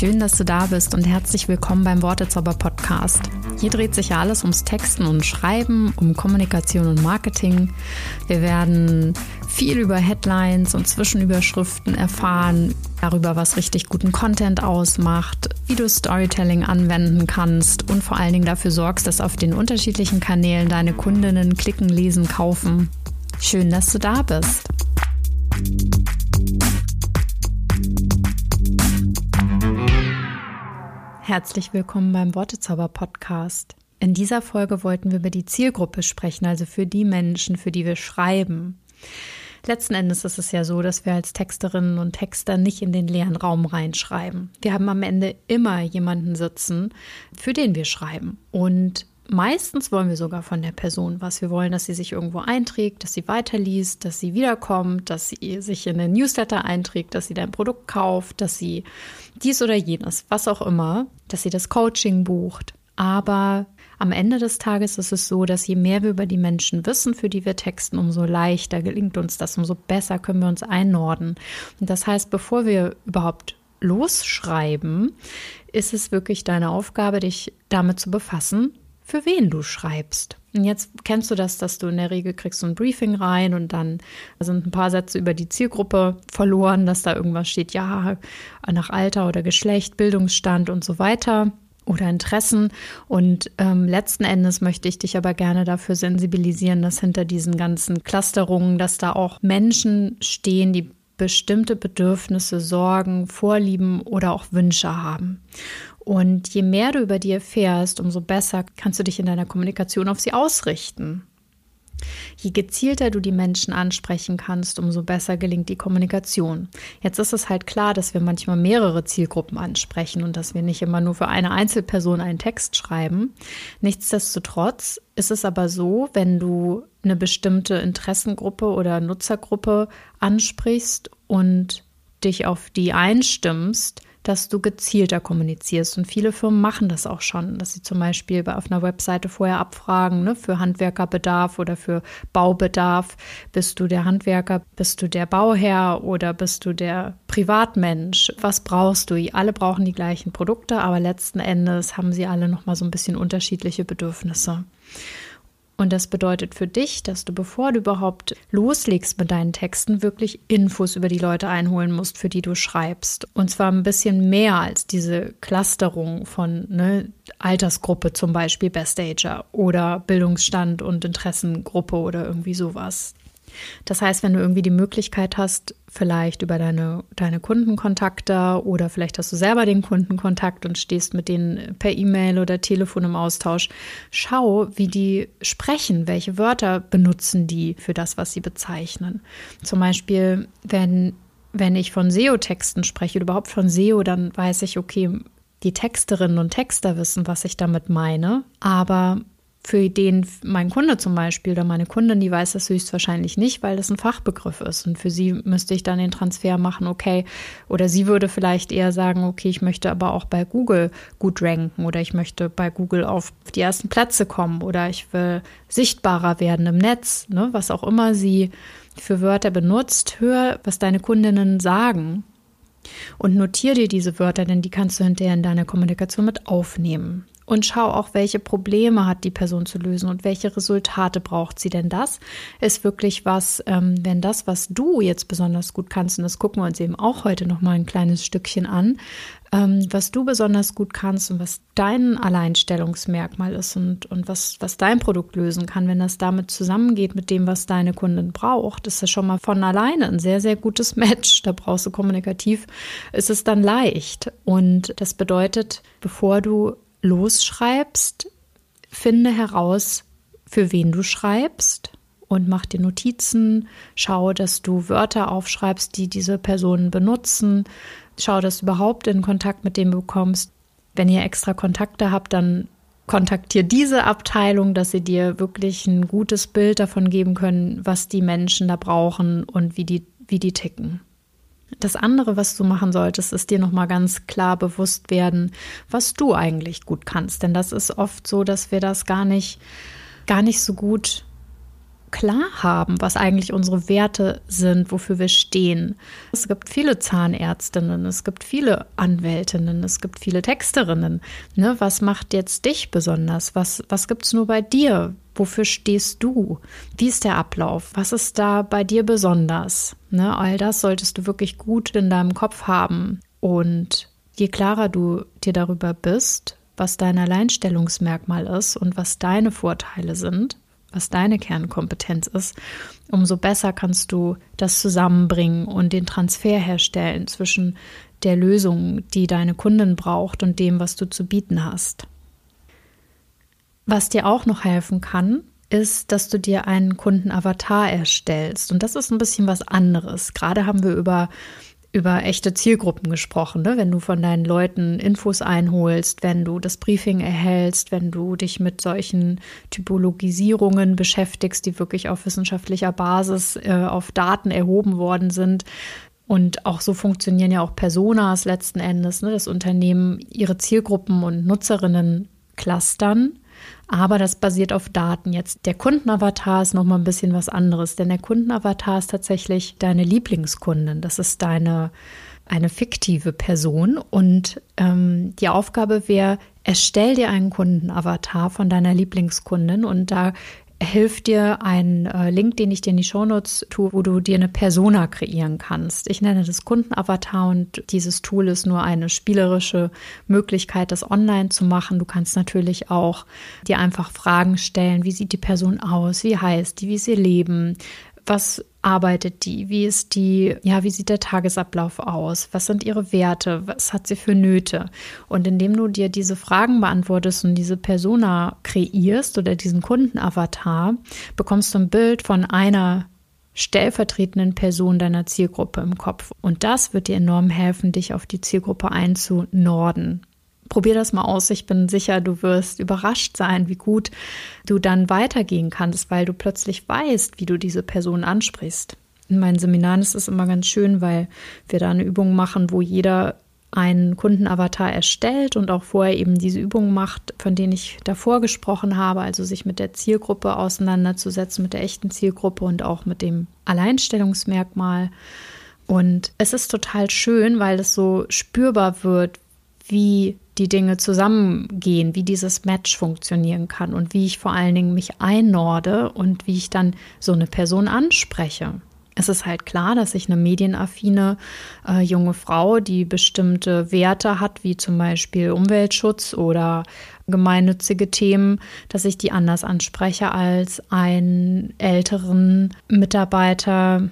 Schön, dass du da bist und herzlich willkommen beim Wortezauber Podcast. Hier dreht sich ja alles ums Texten und Schreiben, um Kommunikation und Marketing. Wir werden viel über Headlines und Zwischenüberschriften erfahren, darüber, was richtig guten Content ausmacht, wie du Storytelling anwenden kannst und vor allen Dingen dafür sorgst, dass auf den unterschiedlichen Kanälen deine Kundinnen klicken, lesen, kaufen. Schön, dass du da bist. Herzlich willkommen beim Wortezauber Podcast. In dieser Folge wollten wir über die Zielgruppe sprechen, also für die Menschen, für die wir schreiben. Letzten Endes ist es ja so, dass wir als Texterinnen und Texter nicht in den leeren Raum reinschreiben. Wir haben am Ende immer jemanden sitzen, für den wir schreiben. Und meistens wollen wir sogar von der Person was. Wir wollen, dass sie sich irgendwo einträgt, dass sie weiterliest, dass sie wiederkommt, dass sie sich in den Newsletter einträgt, dass sie dein Produkt kauft, dass sie dies oder jenes, was auch immer, dass sie das Coaching bucht. Aber am Ende des Tages ist es so, dass je mehr wir über die Menschen wissen, für die wir texten, umso leichter gelingt uns das, umso besser können wir uns einnorden. Und das heißt, bevor wir überhaupt losschreiben, ist es wirklich deine Aufgabe, dich damit zu befassen, für wen du schreibst. Und jetzt kennst du das, dass du in der Regel kriegst so ein Briefing rein und dann sind ein paar Sätze über die Zielgruppe verloren, dass da irgendwas steht, ja, nach Alter oder Geschlecht, Bildungsstand und so weiter oder Interessen. Und ähm, letzten Endes möchte ich dich aber gerne dafür sensibilisieren, dass hinter diesen ganzen Clusterungen, dass da auch Menschen stehen, die bestimmte Bedürfnisse, Sorgen, Vorlieben oder auch Wünsche haben. Und je mehr du über die erfährst, umso besser kannst du dich in deiner Kommunikation auf sie ausrichten. Je gezielter du die Menschen ansprechen kannst, umso besser gelingt die Kommunikation. Jetzt ist es halt klar, dass wir manchmal mehrere Zielgruppen ansprechen und dass wir nicht immer nur für eine Einzelperson einen Text schreiben. Nichtsdestotrotz ist es aber so, wenn du eine bestimmte Interessengruppe oder Nutzergruppe ansprichst und dich auf die einstimmst, dass du gezielter kommunizierst. Und viele Firmen machen das auch schon, dass sie zum Beispiel auf einer Webseite vorher abfragen, ne, für Handwerkerbedarf oder für Baubedarf. Bist du der Handwerker, bist du der Bauherr oder bist du der Privatmensch? Was brauchst du? Alle brauchen die gleichen Produkte, aber letzten Endes haben sie alle nochmal so ein bisschen unterschiedliche Bedürfnisse. Und das bedeutet für dich, dass du, bevor du überhaupt loslegst mit deinen Texten, wirklich Infos über die Leute einholen musst, für die du schreibst. Und zwar ein bisschen mehr als diese Clusterung von ne, Altersgruppe zum Beispiel Best Ager oder Bildungsstand und Interessengruppe oder irgendwie sowas. Das heißt, wenn du irgendwie die Möglichkeit hast, vielleicht über deine, deine Kundenkontakte oder vielleicht hast du selber den Kundenkontakt und stehst mit denen per E-Mail oder Telefon im Austausch, schau, wie die sprechen, welche Wörter benutzen die für das, was sie bezeichnen. Zum Beispiel, wenn, wenn ich von SEO-Texten spreche oder überhaupt von SEO, dann weiß ich, okay, die Texterinnen und Texter wissen, was ich damit meine, aber für den mein Kunde zum Beispiel oder meine Kundin, die weiß das höchstwahrscheinlich nicht, weil das ein Fachbegriff ist. Und für sie müsste ich dann den Transfer machen, okay, oder sie würde vielleicht eher sagen, okay, ich möchte aber auch bei Google gut ranken oder ich möchte bei Google auf die ersten Plätze kommen oder ich will sichtbarer werden im Netz, ne, was auch immer sie für Wörter benutzt, hör, was deine Kundinnen sagen und notiere dir diese Wörter, denn die kannst du hinterher in deiner Kommunikation mit aufnehmen und schau auch, welche Probleme hat die Person zu lösen und welche Resultate braucht sie. Denn das ist wirklich was, ähm, wenn das, was du jetzt besonders gut kannst, und das gucken wir uns eben auch heute noch mal ein kleines Stückchen an, ähm, was du besonders gut kannst und was dein Alleinstellungsmerkmal ist und, und was, was dein Produkt lösen kann, wenn das damit zusammengeht mit dem, was deine Kundin braucht, ist das schon mal von alleine ein sehr, sehr gutes Match. Da brauchst du kommunikativ, ist es dann leicht. Und das bedeutet, bevor du losschreibst, finde heraus, für wen du schreibst und mach dir Notizen. Schau, dass du Wörter aufschreibst, die diese Personen benutzen. Schau, dass du überhaupt in Kontakt mit denen bekommst. Wenn ihr extra Kontakte habt, dann kontaktier diese Abteilung, dass sie dir wirklich ein gutes Bild davon geben können, was die Menschen da brauchen und wie die, wie die ticken. Das andere, was du machen solltest, ist dir nochmal ganz klar bewusst werden, was du eigentlich gut kannst. Denn das ist oft so, dass wir das gar nicht, gar nicht so gut klar haben, was eigentlich unsere Werte sind, wofür wir stehen. Es gibt viele Zahnärztinnen, es gibt viele Anwältinnen, es gibt viele Texterinnen. Ne, was macht jetzt dich besonders? Was, was gibt es nur bei dir? Wofür stehst du? Wie ist der Ablauf? Was ist da bei dir besonders? Ne, all das solltest du wirklich gut in deinem Kopf haben. Und je klarer du dir darüber bist, was dein Alleinstellungsmerkmal ist und was deine Vorteile sind, was deine Kernkompetenz ist, umso besser kannst du das zusammenbringen und den Transfer herstellen zwischen der Lösung, die deine Kundin braucht und dem, was du zu bieten hast. Was dir auch noch helfen kann, ist, dass du dir einen Kundenavatar erstellst. Und das ist ein bisschen was anderes. Gerade haben wir über über echte Zielgruppen gesprochen, ne? wenn du von deinen Leuten Infos einholst, wenn du das Briefing erhältst, wenn du dich mit solchen Typologisierungen beschäftigst, die wirklich auf wissenschaftlicher Basis äh, auf Daten erhoben worden sind. Und auch so funktionieren ja auch Personas letzten Endes, ne? das Unternehmen ihre Zielgruppen und Nutzerinnen clustern aber das basiert auf Daten. Jetzt der Kundenavatar ist nochmal ein bisschen was anderes, denn der Kundenavatar ist tatsächlich deine Lieblingskundin. Das ist deine eine fiktive Person und ähm, die Aufgabe wäre, erstell dir einen Kundenavatar von deiner Lieblingskundin und da hilft dir ein äh, Link, den ich dir in die Shownotes tue, wo du dir eine Persona kreieren kannst. Ich nenne das Kundenavatar und dieses Tool ist nur eine spielerische Möglichkeit, das online zu machen. Du kannst natürlich auch dir einfach Fragen stellen. Wie sieht die Person aus? Wie heißt die? Wie sie leben? Was arbeitet die? Wie ist die, ja, wie sieht der Tagesablauf aus? Was sind ihre Werte? Was hat sie für Nöte? Und indem du dir diese Fragen beantwortest und diese Persona kreierst oder diesen Kundenavatar, bekommst du ein Bild von einer stellvertretenden Person deiner Zielgruppe im Kopf. Und das wird dir enorm helfen, dich auf die Zielgruppe einzunorden. Probier das mal aus. Ich bin sicher, du wirst überrascht sein, wie gut du dann weitergehen kannst, weil du plötzlich weißt, wie du diese Person ansprichst. In meinen Seminaren ist es immer ganz schön, weil wir da eine Übung machen, wo jeder einen Kundenavatar erstellt und auch vorher eben diese Übungen macht, von denen ich davor gesprochen habe, also sich mit der Zielgruppe auseinanderzusetzen, mit der echten Zielgruppe und auch mit dem Alleinstellungsmerkmal. Und es ist total schön, weil es so spürbar wird, wie die Dinge zusammengehen, wie dieses Match funktionieren kann und wie ich vor allen Dingen mich einnorde und wie ich dann so eine Person anspreche. Es ist halt klar, dass ich eine medienaffine äh, junge Frau, die bestimmte Werte hat, wie zum Beispiel Umweltschutz oder gemeinnützige Themen, dass ich die anders anspreche als einen älteren Mitarbeiter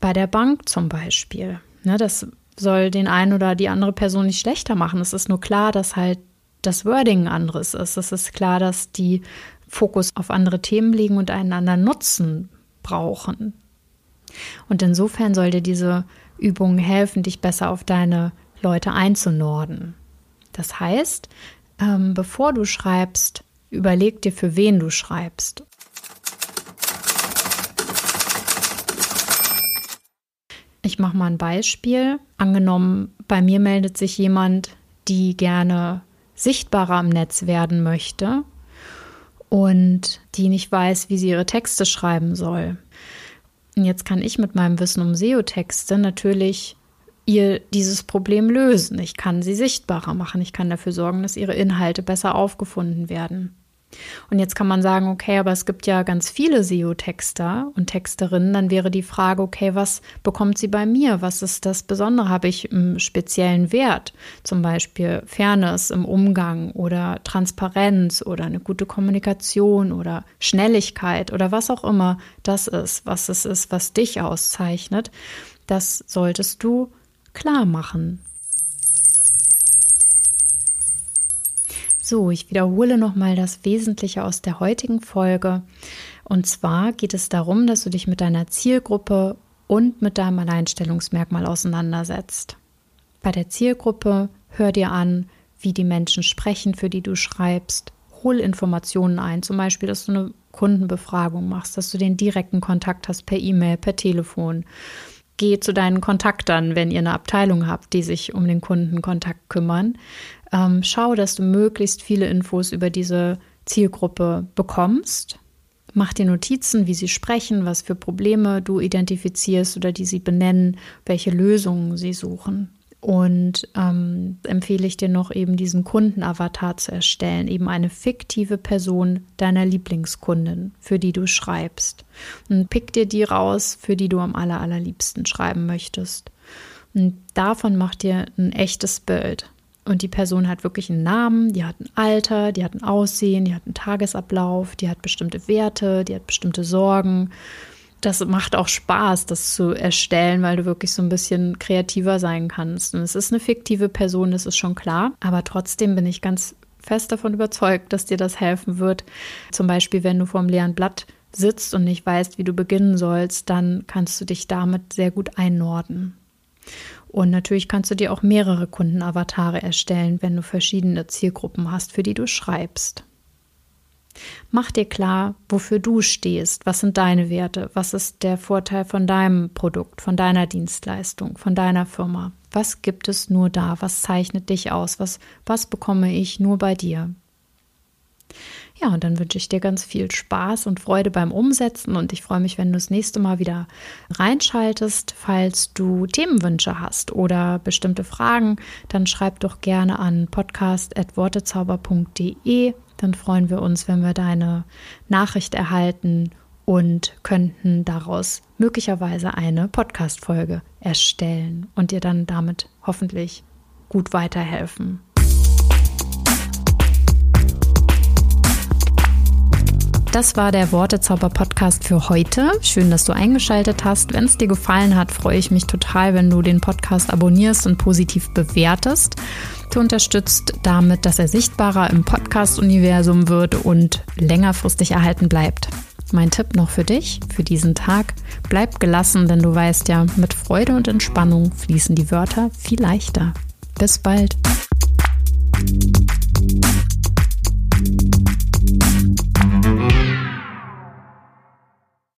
bei der Bank zum Beispiel. Ne, das soll den einen oder die andere Person nicht schlechter machen. Es ist nur klar, dass halt das Wording anderes ist. Es ist klar, dass die Fokus auf andere Themen liegen und einen anderen Nutzen brauchen. Und insofern soll dir diese Übung helfen, dich besser auf deine Leute einzunorden. Das heißt, ähm, bevor du schreibst, überleg dir, für wen du schreibst. Ich mache mal ein Beispiel. Angenommen, bei mir meldet sich jemand, die gerne sichtbarer im Netz werden möchte und die nicht weiß, wie sie ihre Texte schreiben soll. Und jetzt kann ich mit meinem Wissen um SEO-Texte natürlich ihr dieses Problem lösen. Ich kann sie sichtbarer machen. Ich kann dafür sorgen, dass ihre Inhalte besser aufgefunden werden. Und jetzt kann man sagen, okay, aber es gibt ja ganz viele SEO-Texter und Texterinnen. Dann wäre die Frage, okay, was bekommt sie bei mir? Was ist das Besondere? Habe ich einen speziellen Wert? Zum Beispiel Fairness im Umgang oder Transparenz oder eine gute Kommunikation oder Schnelligkeit oder was auch immer das ist, was es ist, was dich auszeichnet. Das solltest du klar machen. So, ich wiederhole nochmal das Wesentliche aus der heutigen Folge. Und zwar geht es darum, dass du dich mit deiner Zielgruppe und mit deinem Alleinstellungsmerkmal auseinandersetzt. Bei der Zielgruppe hör dir an, wie die Menschen sprechen, für die du schreibst. Hol Informationen ein, zum Beispiel, dass du eine Kundenbefragung machst, dass du den direkten Kontakt hast per E-Mail, per Telefon. Geh zu deinen Kontaktern, wenn ihr eine Abteilung habt, die sich um den Kundenkontakt kümmern ähm, schau, dass du möglichst viele Infos über diese Zielgruppe bekommst. Mach dir Notizen, wie sie sprechen, was für Probleme du identifizierst oder die sie benennen, welche Lösungen sie suchen. Und ähm, empfehle ich dir noch eben diesen Kundenavatar zu erstellen, eben eine fiktive Person deiner Lieblingskundin, für die du schreibst. Und pick dir die raus, für die du am aller, allerliebsten schreiben möchtest. Und davon mach dir ein echtes Bild. Und die Person hat wirklich einen Namen, die hat ein Alter, die hat ein Aussehen, die hat einen Tagesablauf, die hat bestimmte Werte, die hat bestimmte Sorgen. Das macht auch Spaß, das zu erstellen, weil du wirklich so ein bisschen kreativer sein kannst. Und es ist eine fiktive Person, das ist schon klar. Aber trotzdem bin ich ganz fest davon überzeugt, dass dir das helfen wird. Zum Beispiel, wenn du vor einem leeren Blatt sitzt und nicht weißt, wie du beginnen sollst, dann kannst du dich damit sehr gut einnorden. Und natürlich kannst du dir auch mehrere Kundenavatare erstellen, wenn du verschiedene Zielgruppen hast, für die du schreibst. Mach dir klar, wofür du stehst, was sind deine Werte, was ist der Vorteil von deinem Produkt, von deiner Dienstleistung, von deiner Firma. Was gibt es nur da? Was zeichnet dich aus? Was, was bekomme ich nur bei dir? Ja, und dann wünsche ich dir ganz viel Spaß und Freude beim Umsetzen und ich freue mich, wenn du das nächste Mal wieder reinschaltest. Falls du Themenwünsche hast oder bestimmte Fragen, dann schreib doch gerne an podcast.wortezauber.de. Dann freuen wir uns, wenn wir deine Nachricht erhalten und könnten daraus möglicherweise eine Podcast-Folge erstellen und dir dann damit hoffentlich gut weiterhelfen. Das war der Wortezauber-Podcast für heute. Schön, dass du eingeschaltet hast. Wenn es dir gefallen hat, freue ich mich total, wenn du den Podcast abonnierst und positiv bewertest. Du unterstützt damit, dass er sichtbarer im Podcast-Universum wird und längerfristig erhalten bleibt. Mein Tipp noch für dich, für diesen Tag, bleib gelassen, denn du weißt ja, mit Freude und Entspannung fließen die Wörter viel leichter. Bis bald.